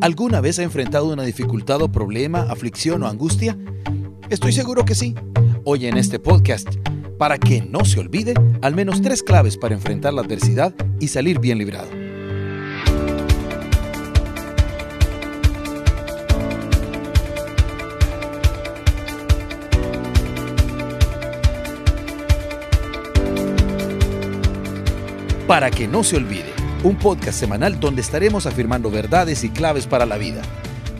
¿Alguna vez ha enfrentado una dificultad o problema, aflicción o angustia? Estoy seguro que sí. Hoy en este podcast, para que no se olvide, al menos tres claves para enfrentar la adversidad y salir bien librado. Para que no se olvide un podcast semanal donde estaremos afirmando verdades y claves para la vida.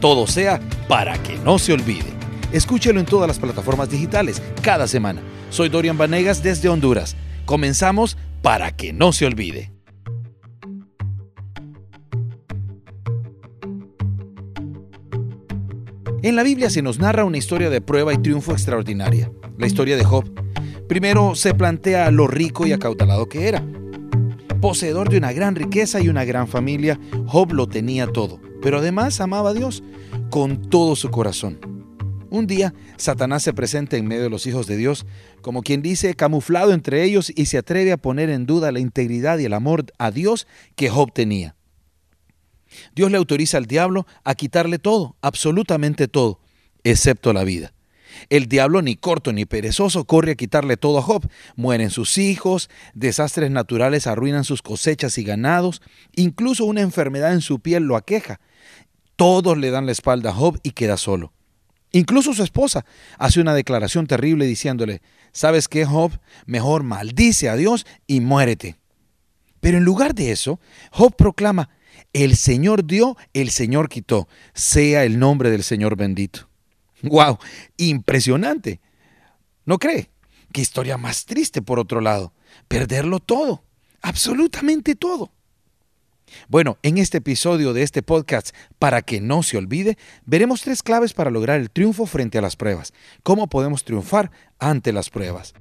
Todo sea para que no se olvide. Escúchelo en todas las plataformas digitales cada semana. Soy Dorian Vanegas desde Honduras. Comenzamos para que no se olvide. En la Biblia se nos narra una historia de prueba y triunfo extraordinaria, la historia de Job. Primero se plantea lo rico y acaudalado que era. Poseedor de una gran riqueza y una gran familia, Job lo tenía todo, pero además amaba a Dios con todo su corazón. Un día, Satanás se presenta en medio de los hijos de Dios, como quien dice, camuflado entre ellos y se atreve a poner en duda la integridad y el amor a Dios que Job tenía. Dios le autoriza al diablo a quitarle todo, absolutamente todo, excepto la vida. El diablo, ni corto ni perezoso, corre a quitarle todo a Job. Mueren sus hijos, desastres naturales arruinan sus cosechas y ganados, incluso una enfermedad en su piel lo aqueja. Todos le dan la espalda a Job y queda solo. Incluso su esposa hace una declaración terrible diciéndole, ¿sabes qué, Job? Mejor maldice a Dios y muérete. Pero en lugar de eso, Job proclama, el Señor dio, el Señor quitó, sea el nombre del Señor bendito. ¡Wow! Impresionante. ¿No cree? Qué historia más triste por otro lado. Perderlo todo. Absolutamente todo. Bueno, en este episodio de este podcast, para que no se olvide, veremos tres claves para lograr el triunfo frente a las pruebas. ¿Cómo podemos triunfar ante las pruebas?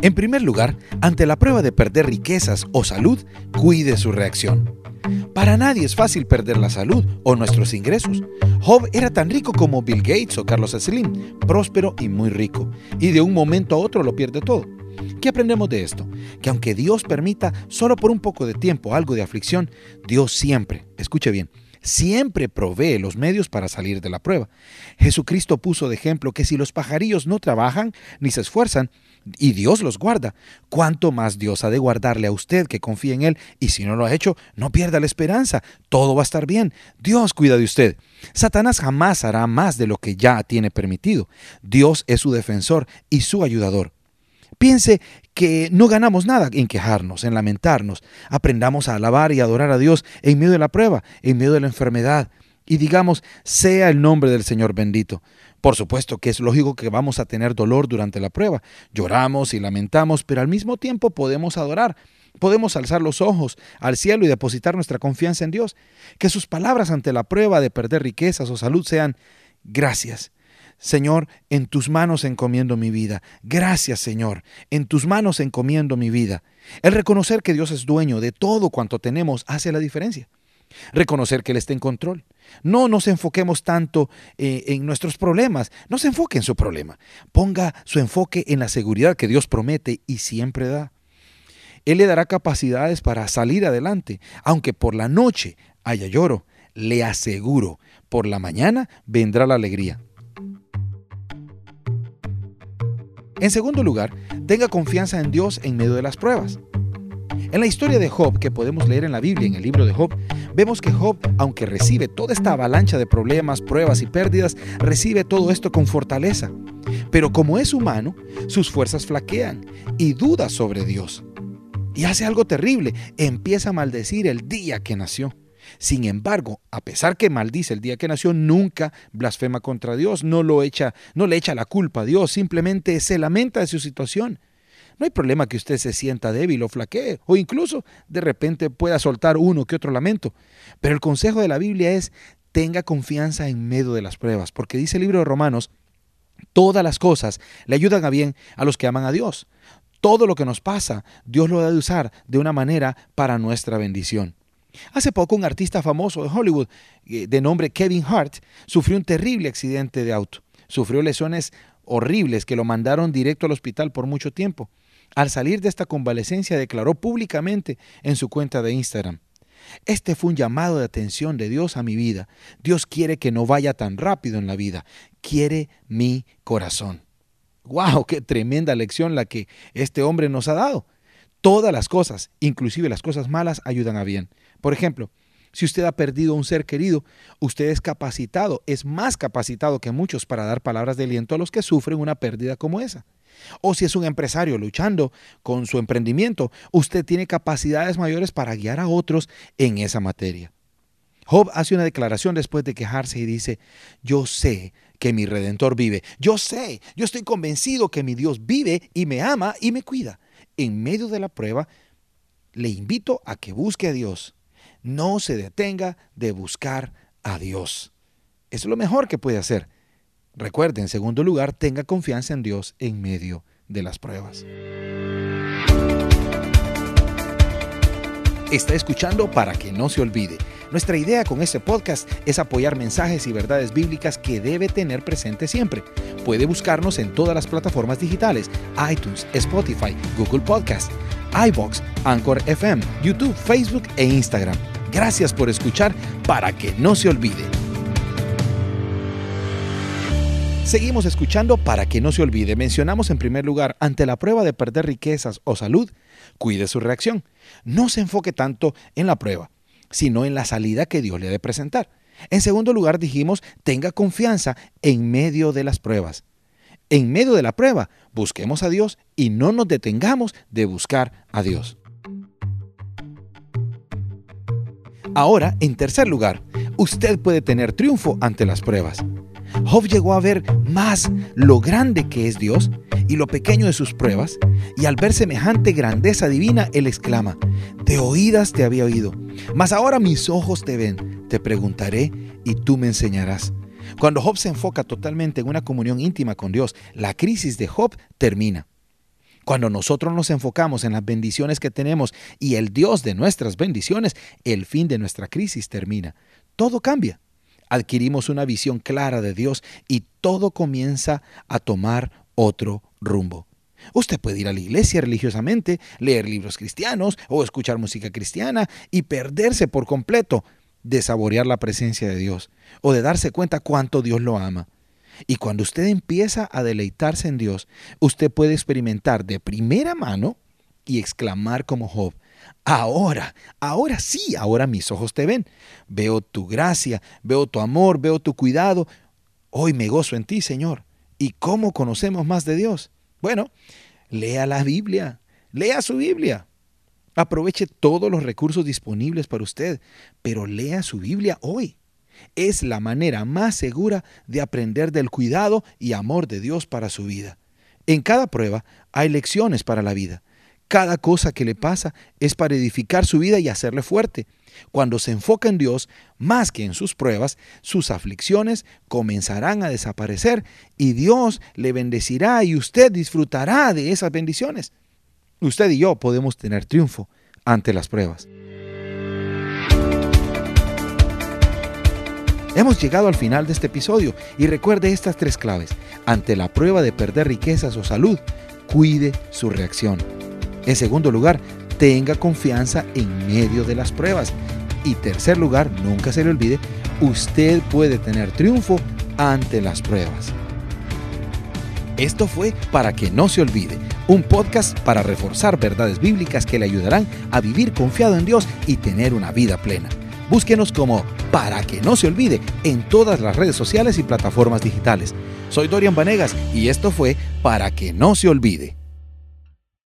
En primer lugar, ante la prueba de perder riquezas o salud, cuide su reacción. Para nadie es fácil perder la salud o nuestros ingresos. Job era tan rico como Bill Gates o Carlos Slim, próspero y muy rico, y de un momento a otro lo pierde todo. ¿Qué aprendemos de esto? Que aunque Dios permita solo por un poco de tiempo algo de aflicción, Dios siempre, escuche bien, siempre provee los medios para salir de la prueba. Jesucristo puso de ejemplo que si los pajarillos no trabajan ni se esfuerzan, y Dios los guarda, ¿cuánto más Dios ha de guardarle a usted que confía en Él? Y si no lo ha hecho, no pierda la esperanza, todo va a estar bien, Dios cuida de usted. Satanás jamás hará más de lo que ya tiene permitido. Dios es su defensor y su ayudador. Piense que no ganamos nada en quejarnos, en lamentarnos. Aprendamos a alabar y adorar a Dios en medio de la prueba, en medio de la enfermedad. Y digamos, sea el nombre del Señor bendito. Por supuesto que es lógico que vamos a tener dolor durante la prueba. Lloramos y lamentamos, pero al mismo tiempo podemos adorar. Podemos alzar los ojos al cielo y depositar nuestra confianza en Dios. Que sus palabras ante la prueba de perder riquezas o salud sean gracias. Señor, en tus manos encomiendo mi vida. Gracias, Señor. En tus manos encomiendo mi vida. El reconocer que Dios es dueño de todo cuanto tenemos hace la diferencia. Reconocer que Él está en control. No nos enfoquemos tanto eh, en nuestros problemas. No se enfoque en su problema. Ponga su enfoque en la seguridad que Dios promete y siempre da. Él le dará capacidades para salir adelante. Aunque por la noche haya lloro, le aseguro, por la mañana vendrá la alegría. En segundo lugar, tenga confianza en Dios en medio de las pruebas. En la historia de Job, que podemos leer en la Biblia, en el libro de Job, vemos que Job, aunque recibe toda esta avalancha de problemas, pruebas y pérdidas, recibe todo esto con fortaleza. Pero como es humano, sus fuerzas flaquean y duda sobre Dios. Y hace algo terrible, empieza a maldecir el día que nació. Sin embargo, a pesar que maldice el día que nació, nunca blasfema contra Dios, no lo echa, no le echa la culpa a Dios, simplemente se lamenta de su situación. No hay problema que usted se sienta débil o flaquee, o incluso de repente pueda soltar uno que otro lamento. Pero el consejo de la Biblia es tenga confianza en medio de las pruebas, porque dice el libro de Romanos, todas las cosas le ayudan a bien a los que aman a Dios. Todo lo que nos pasa, Dios lo ha de usar de una manera para nuestra bendición. Hace poco un artista famoso de Hollywood eh, de nombre Kevin Hart sufrió un terrible accidente de auto. Sufrió lesiones horribles que lo mandaron directo al hospital por mucho tiempo. Al salir de esta convalecencia declaró públicamente en su cuenta de Instagram, este fue un llamado de atención de Dios a mi vida. Dios quiere que no vaya tan rápido en la vida. Quiere mi corazón. ¡Wow! ¡Qué tremenda lección la que este hombre nos ha dado! Todas las cosas, inclusive las cosas malas, ayudan a bien. Por ejemplo, si usted ha perdido un ser querido, usted es capacitado, es más capacitado que muchos para dar palabras de aliento a los que sufren una pérdida como esa. O si es un empresario luchando con su emprendimiento, usted tiene capacidades mayores para guiar a otros en esa materia. Job hace una declaración después de quejarse y dice, yo sé que mi redentor vive, yo sé, yo estoy convencido que mi Dios vive y me ama y me cuida. En medio de la prueba, le invito a que busque a Dios no se detenga de buscar a Dios. Eso es lo mejor que puede hacer. Recuerde, en segundo lugar, tenga confianza en Dios en medio de las pruebas. Está escuchando para que no se olvide. Nuestra idea con este podcast es apoyar mensajes y verdades bíblicas que debe tener presente siempre. Puede buscarnos en todas las plataformas digitales, iTunes, Spotify, Google Podcast, iBox, Anchor FM, YouTube, Facebook e Instagram. Gracias por escuchar para que no se olvide. Seguimos escuchando para que no se olvide. Mencionamos en primer lugar, ante la prueba de perder riquezas o salud, cuide su reacción. No se enfoque tanto en la prueba, sino en la salida que Dios le ha de presentar. En segundo lugar, dijimos, tenga confianza en medio de las pruebas. En medio de la prueba, busquemos a Dios y no nos detengamos de buscar a Dios. Ahora, en tercer lugar, usted puede tener triunfo ante las pruebas. Job llegó a ver más lo grande que es Dios y lo pequeño de sus pruebas, y al ver semejante grandeza divina, él exclama, de oídas te había oído, mas ahora mis ojos te ven, te preguntaré y tú me enseñarás. Cuando Job se enfoca totalmente en una comunión íntima con Dios, la crisis de Job termina. Cuando nosotros nos enfocamos en las bendiciones que tenemos y el Dios de nuestras bendiciones, el fin de nuestra crisis termina. Todo cambia. Adquirimos una visión clara de Dios y todo comienza a tomar otro rumbo. Usted puede ir a la iglesia religiosamente, leer libros cristianos o escuchar música cristiana y perderse por completo de saborear la presencia de Dios o de darse cuenta cuánto Dios lo ama. Y cuando usted empieza a deleitarse en Dios, usted puede experimentar de primera mano y exclamar como Job, ahora, ahora sí, ahora mis ojos te ven. Veo tu gracia, veo tu amor, veo tu cuidado. Hoy me gozo en ti, Señor. ¿Y cómo conocemos más de Dios? Bueno, lea la Biblia, lea su Biblia. Aproveche todos los recursos disponibles para usted, pero lea su Biblia hoy. Es la manera más segura de aprender del cuidado y amor de Dios para su vida. En cada prueba hay lecciones para la vida. Cada cosa que le pasa es para edificar su vida y hacerle fuerte. Cuando se enfoca en Dios más que en sus pruebas, sus aflicciones comenzarán a desaparecer y Dios le bendecirá y usted disfrutará de esas bendiciones. Usted y yo podemos tener triunfo ante las pruebas. Hemos llegado al final de este episodio y recuerde estas tres claves. Ante la prueba de perder riquezas o salud, cuide su reacción. En segundo lugar, tenga confianza en medio de las pruebas. Y tercer lugar, nunca se le olvide, usted puede tener triunfo ante las pruebas. Esto fue Para que no se olvide, un podcast para reforzar verdades bíblicas que le ayudarán a vivir confiado en Dios y tener una vida plena. Búsquenos como Para que no se olvide en todas las redes sociales y plataformas digitales. Soy Dorian Vanegas y esto fue Para que no se olvide.